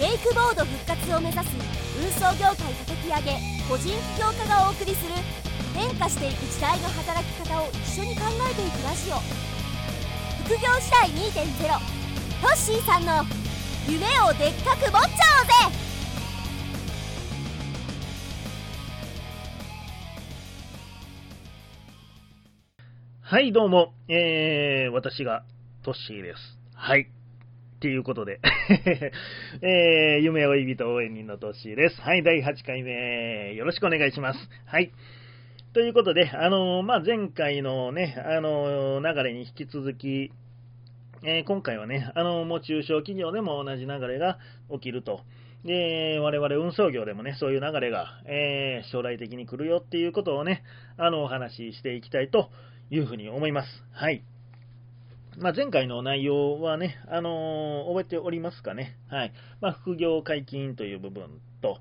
ェイクボード復活を目指す運送業界叩き上げ個人起業家がお送りする変化していく時代の働き方を一緒に考えていくラジオ副業時代2.0トッシーさんの夢をでっかく持っちゃおうぜはい、どうも、えー、私がトッシーです。はい。っていうことで、えー、夢追い人応援人のトシです。はい、第8回目、よろしくお願いします。はい。ということで、あのーまあ、前回のね、あのー流れに引き続き、えー今回はね、あのーもう中小企業でも同じ流れが起きると。で、我々運送業でもね、そういう流れが、えー将来的に来るよっていうことをね、あの、お話ししていきたいというふうに思います。はい。まあ、前回の内容はね、あのー覚えておりますかね。はい。まあ、副業解禁という部分と、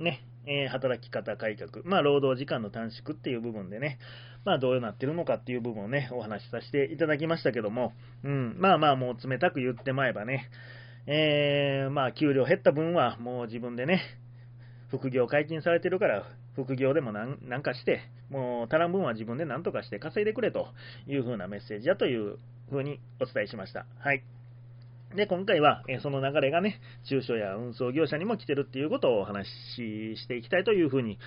ね、えー働き方改革、まあ、労働時間の短縮っていう部分でね、まあ、どうなってるのかっていう部分をね、お話しさせていただきましたけども、うん、まあまあ、もう冷たく言ってまえばね、えーまあ、給料減った分はもう自分でね、副業解禁されてるから、副業でもなんかして、もう足らん分は自分で何とかして稼いでくれという風なメッセージやという風にお伝えしました。はい。で、今回は、えーその流れがね、中小や運送業者にも来てるっていうことをお話ししていきたいという風に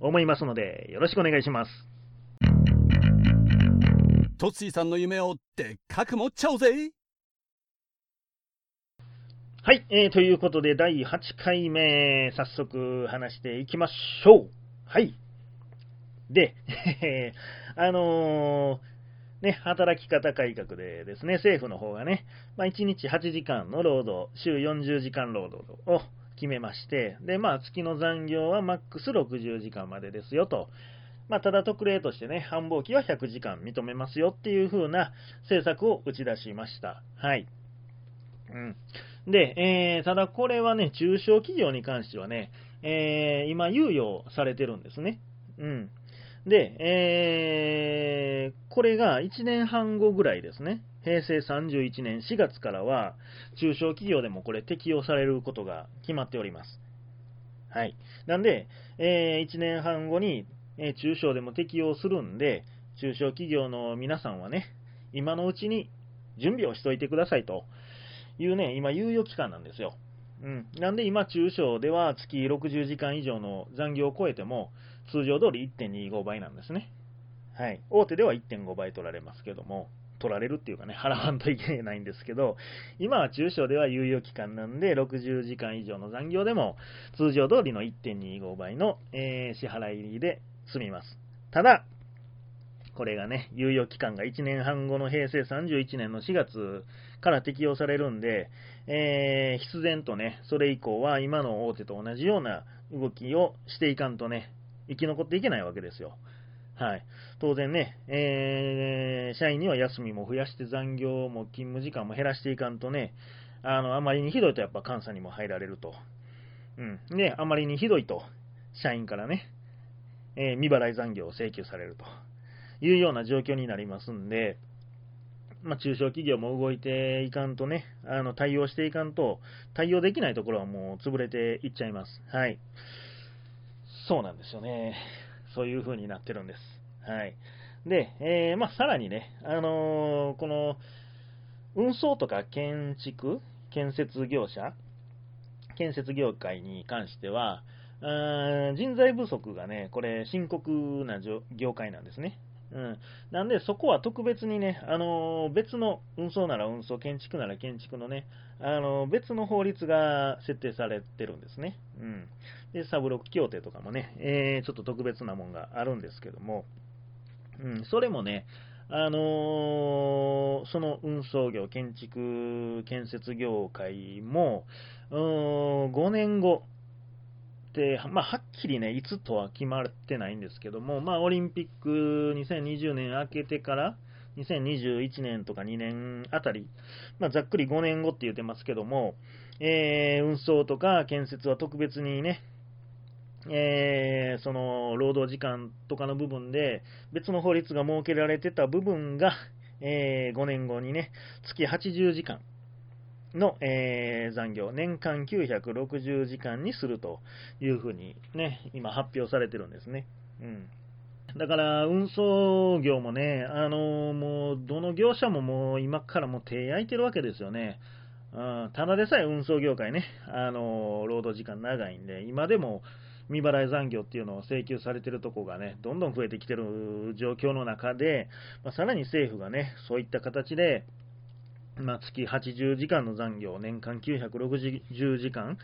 思いますので、よろしくお願いします。トッシーさんの夢をでっかく持っちゃおうぜはい、えーということで、第8回目、早速話していきましょう。はい。で、あのーね、働き方改革でですね、政府の方がね、まあ、1日8時間の労働、週40時間労働を決めまして、で、まあ、月の残業はマックス60時間までですよと。まあ、ただ特例としてね、繁忙期は100時間認めますよっていう風な政策を打ち出しました。はい。うん。で、えーただこれはね、中小企業に関してはね、えー今、猶予されてるんですね。うん。で、えーこれが1年半後ぐらいですね。平成31年4月からは、中小企業でもこれ適用されることが決まっております。はい。なんで、えー1年半後に、えー中小でも適用するんで、中小企業の皆さんはね、今のうちに準備をしといてくださいと。いうね、今、猶予期間なんですよ。うん。なんで今、中小では月60時間以上の残業を超えても、通常通り1.25倍なんですね。はい。大手では1.5倍取られますけども、取られるっていうかね、払わんといけないんですけど、今は中小では猶予期間なんで、60時間以上の残業でも、通常通りの1.25倍の、えー支払いで済みます。ただ、これがね、猶予期間が1年半後の平成31年の4月から適用されるんで、えー必然とね、それ以降は今の大手と同じような動きをしていかんとね、生き残っていけないわけですよ。はい。当然ね、えー社員には休みも増やして残業も勤務時間も減らしていかんとね、あの、あまりにひどいとやっぱ監査にも入られると。うん。で、あまりにひどいと、社員からね、えー未払い残業を請求されるというような状況になりますんで、まあ、中小企業も動いていかんとね、あの対応していかんと、対応できないところはもう潰れていっちゃいます。はい。そうなんですよね。そういう風になってるんです。はい。で、えーまあ、さらにね、あのーこの、運送とか建築、建設業者、建設業界に関しては、あ人材不足がね、これ深刻な業界なんですね。うん。なんで、そこは特別にね、あのー別の運送なら運送、建築なら建築のね、あのー別の法律が設定されてるんですね。うん。で、サブロック協定とかもね、えーちょっと特別なもんがあるんですけども、うん、それもね、あのその運送業、建築、建設業界も、うーん5年後って、まあ、はっきりね、いつとは決まってないんですけども、まあ、オリンピック2020年明けてから、2021年とか2年あたり、まあ、ざっくり5年後って言ってますけども、えー運送とか建設は特別にね、えーその労働時間とかの部分で別の法律が設けられてた部分が、え5年後にね、月80時間の、えー、残業、年間960時間にするというふうにね、今発表されてるんですね。うん。だから、運送業もね、あのー、もう、どの業者ももう、今からもう手焼いてるわけですよね。うん、ただでさえ運送業界ね、あのー、労働時間長いんで、今でも未払い残業っていうのを請求されてるとこがね、どんどん増えてきてる状況の中で、まあ、さらに政府がね、そういった形で、まあ、月80時間の残業、年間960時間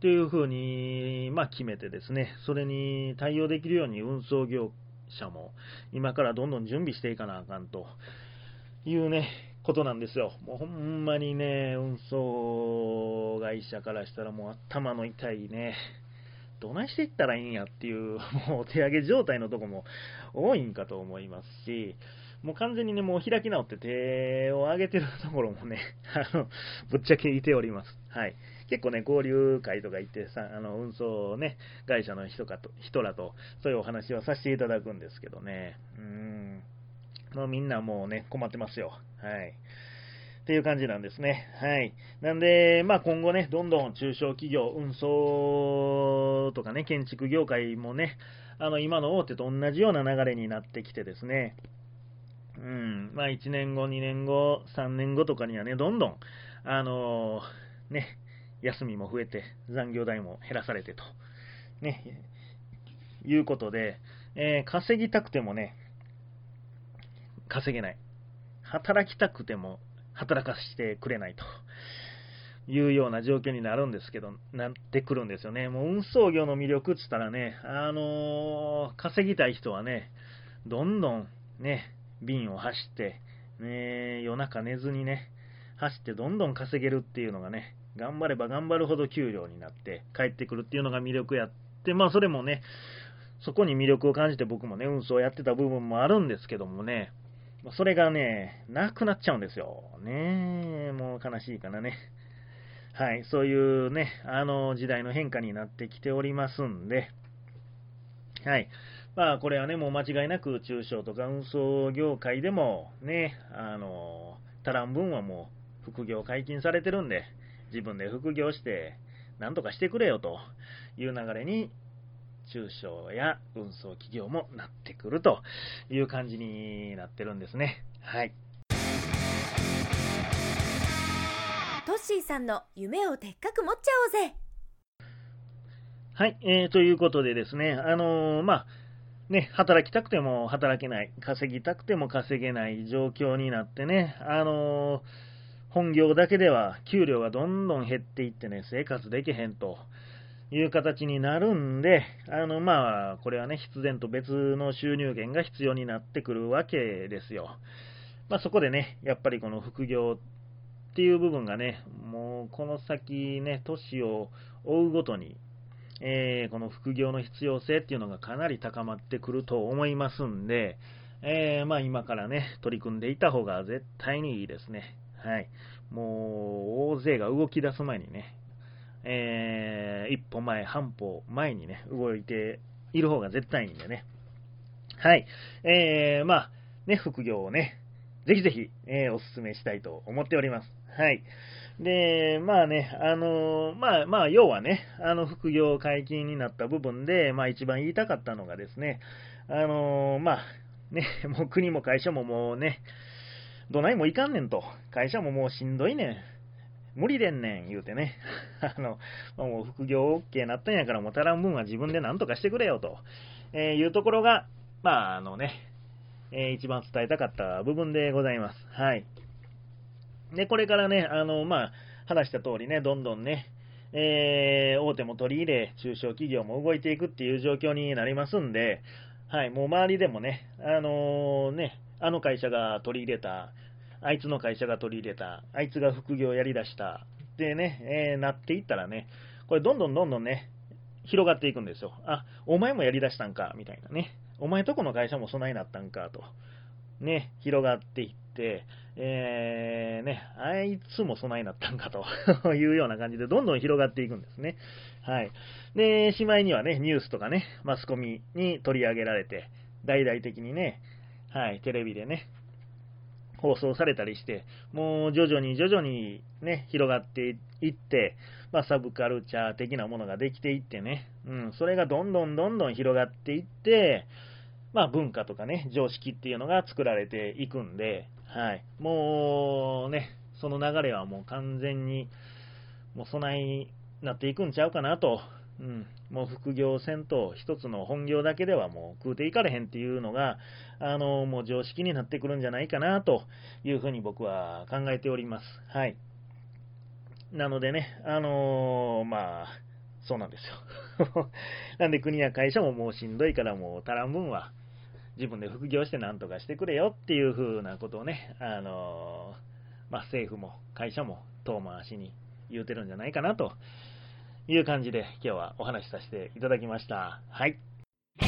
というふうに、まあ、決めてですね、それに対応できるように運送業者も今からどんどん準備していかなあかんというね、ことなんですよ。もうほんまにね、運送会社からしたらもう頭の痛いね、どないしていったらいいんやっていう、もう手上げ状態のとこも多いんかと思いますし、もう完全にね、もう開き直って手を上げてるところもね、あの、ぶっちゃけいております。はい。結構ね、交流会とか行ってさ、あの、運送ね、会社の人かと、人らと、そういうお話をさせていただくんですけどね、うーん。もうみんなもうね、困ってますよ。はい。っていう感じなんですね。はい。なんで、まあ今後ね、どんどん中小企業、運送とかね、建築業界もね、あの、今の大手と同じような流れになってきてですね、うん、まあ1年後、2年後、3年後とかにはね、どんどん、あのー、ね、休みも増えて、残業代も減らされてと、ね、いうことで、えー、稼ぎたくてもね、稼げない。働きたくても働かせてくれないというような状況になるんですけど、なってくるんですよね。もう運送業の魅力って言ったらね、あのー、稼ぎたい人はね、どんどんね、便を走って、ね、夜中寝ずにね、走ってどんどん稼げるっていうのがね、頑張れば頑張るほど給料になって帰ってくるっていうのが魅力やって、まあそれもね、そこに魅力を感じて僕もね、運送やってた部分もあるんですけどもね、それがね、なくなっちゃうんですよ。ねもう悲しいかなね。はい、そういうね、あの時代の変化になってきておりますんで、はい。まあ、これはね、もう間違いなく中小とか運送業界でもね、あの、足らん分はもう副業解禁されてるんで、自分で副業して、なんとかしてくれよという流れに、中小や運送企業もなってくるという感じになってるんですね。はい。トッシーさんの夢をでっかく持っちゃおうぜはい、えー、ということでですね、あのー、まあ、ね、働きたくても働けない、稼ぎたくても稼げない状況になってね、あのー、本業だけでは給料がどんどん減っていってね、生活できへんという形になるんで、あの、まあ、これはね、必然と別の収入源が必要になってくるわけですよ。まあ、そこでね、やっぱりこの副業っていう部分がね、もうこの先ね、年を追うごとに、えー、この副業の必要性っていうのがかなり高まってくると思いますんで、えー、まあ今からね、取り組んでいた方が絶対にいいですね。はい。もう、大勢が動き出す前にね、えー、一歩前、半歩前にね、動いている方が絶対いいんでね。はい。えー、まあ、ね、副業をね、ぜひぜひ、えー、お勧めしたいと思っております。はい。で、まあね、あの、まあ、まあ、要はね、あの、副業解禁になった部分で、まあ、一番言いたかったのがですね、あの、まあ、ね、もう国も会社ももうね、どないもいかんねんと。会社ももうしんどいねん。無理でんねん、言うてね。あの、もう副業 OK なったんやから、もたらん分は自分で何とかしてくれよと、えー、いうところが、まあ、あのね、えー、一番伝えたかった部分でございます。はい。で、これからね、あの、まあ、話した通りね、どんどんね、えー、大手も取り入れ、中小企業も動いていくっていう状況になりますんで、はい、もう周りでもね、あのー、ね、あの会社が取り入れた、あいつの会社が取り入れた、あいつが副業やりだした、でね、えー、なっていったらね、これどんどんどんどんね、広がっていくんですよ。あ、お前もやりだしたんか、みたいなね。お前とこの会社も備えなったんか、と。ね、広がっていって、えー、ね、あいつも備えになったんかと いうような感じでどんどん広がっていくんですね。はい。で、しまいにはね、ニュースとかね、マスコミに取り上げられて、大々的にね、はい、テレビでね、放送されたりして、もう徐々に徐々にね、広がっていって、まあ、サブカルチャー的なものができていってね、うん、それがどんどんどんどん広がっていって、まあ、文化とかね、常識っていうのが作られていくんで、はい。もうね、その流れはもう完全に、もう備えになっていくんちゃうかなと。うん。もう副業せんと、一つの本業だけではもう食うていかれへんっていうのが、あの、もう常識になってくるんじゃないかなというふうに僕は考えております。はい。なのでね、あのー、まあ、そうなんですよ。なんで国や会社ももうしんどいからもう足らん分は自分で副業してなんとかしてくれよっていう風なことをね、あのー、まあ、政府も会社も遠回しに言うてるんじゃないかなという感じで今日はお話しさせていただきました。はい。ト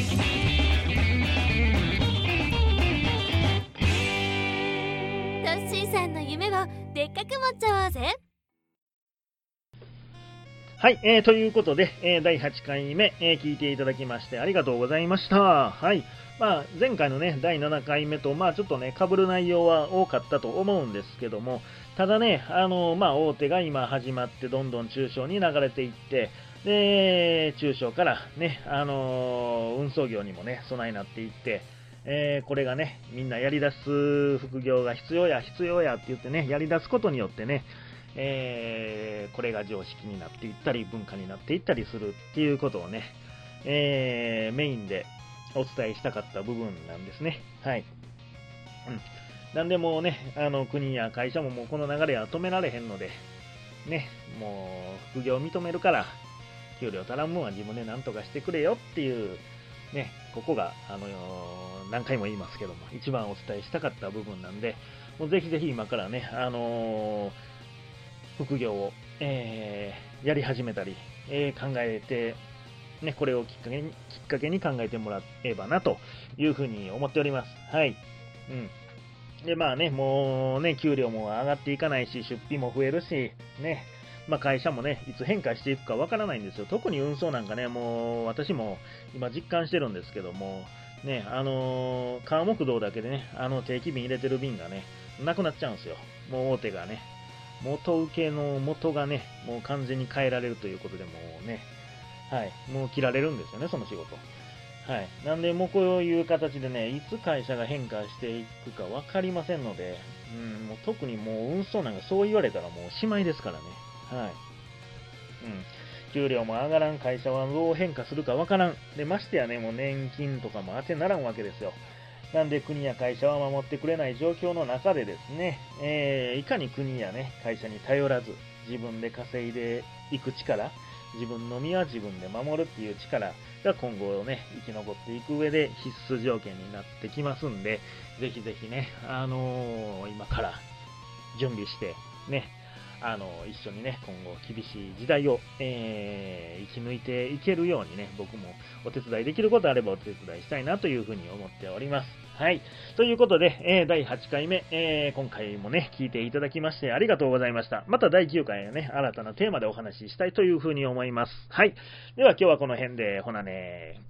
ッシーさんの夢をでっかく持っちゃおうぜ。はい、えー、ということで、えー、第8回目、えー、聞いていただきましてありがとうございました。はい。まあ、前回のね、第7回目と、まあ、ちょっとね、被る内容は多かったと思うんですけども、ただね、あの、まあ、大手が今始まって、どんどん中小に流れていって、で、中小からね、あの、運送業にもね、備えになっていって、えー、これがね、みんなやり出す副業が必要や、必要やって言ってね、やり出すことによってね、えー、これが常識になっていったり、文化になっていったりするっていうことをね、えー、メインでお伝えしたかった部分なんですね。はい。うん。なんでもね、あの、国や会社ももうこの流れは止められへんので、ね、もう、副業を認めるから、給料足らん分は自分で何とかしてくれよっていう、ね、ここが、あの、何回も言いますけども、一番お伝えしたかった部分なんで、もうぜひぜひ今からね、あのー副業を、えー、やり始めたり、えー、考えて、ね、これをきっかけに、きっかけに考えてもらえばなというふうに思っております。はい。うん。で、まあね、もうね、給料も上がっていかないし、出費も増えるし、ね、まあ会社もね、いつ変化していくかわからないんですよ。特に運送なんかね、もう私も今実感してるんですけども、ね、あのー、川木道だけでね、あの定期便入れてる便がね、なくなっちゃうんですよ。もう大手がね、元請けの元がね、もう完全に変えられるということでもうね、はい、もう切られるんですよね、その仕事。はい。なんで、もうこういう形でね、いつ会社が変化していくか分かりませんので、うん、もう特にもう運送なんかそう言われたらもうおしまいですからね。はい。うん。給料も上がらん会社はどう変化するか分からん。で、ましてやね、もう年金とかも当てならんわけですよ。なんで国や会社は守ってくれない状況の中でですね、えー、いかに国やね、会社に頼らず、自分で稼いでいく力、自分の身は自分で守るっていう力が今後ね、生き残っていく上で必須条件になってきますんで、ぜひぜひね、あのー、今から準備して、ね、あの、一緒にね、今後厳しい時代を、えー、生き抜いていけるようにね、僕もお手伝いできることあればお手伝いしたいなというふうに思っております。はい。ということで、えー、第8回目、えー、今回もね、聞いていただきましてありがとうございました。また第9回ね、新たなテーマでお話ししたいというふうに思います。はい。では今日はこの辺で、ほなね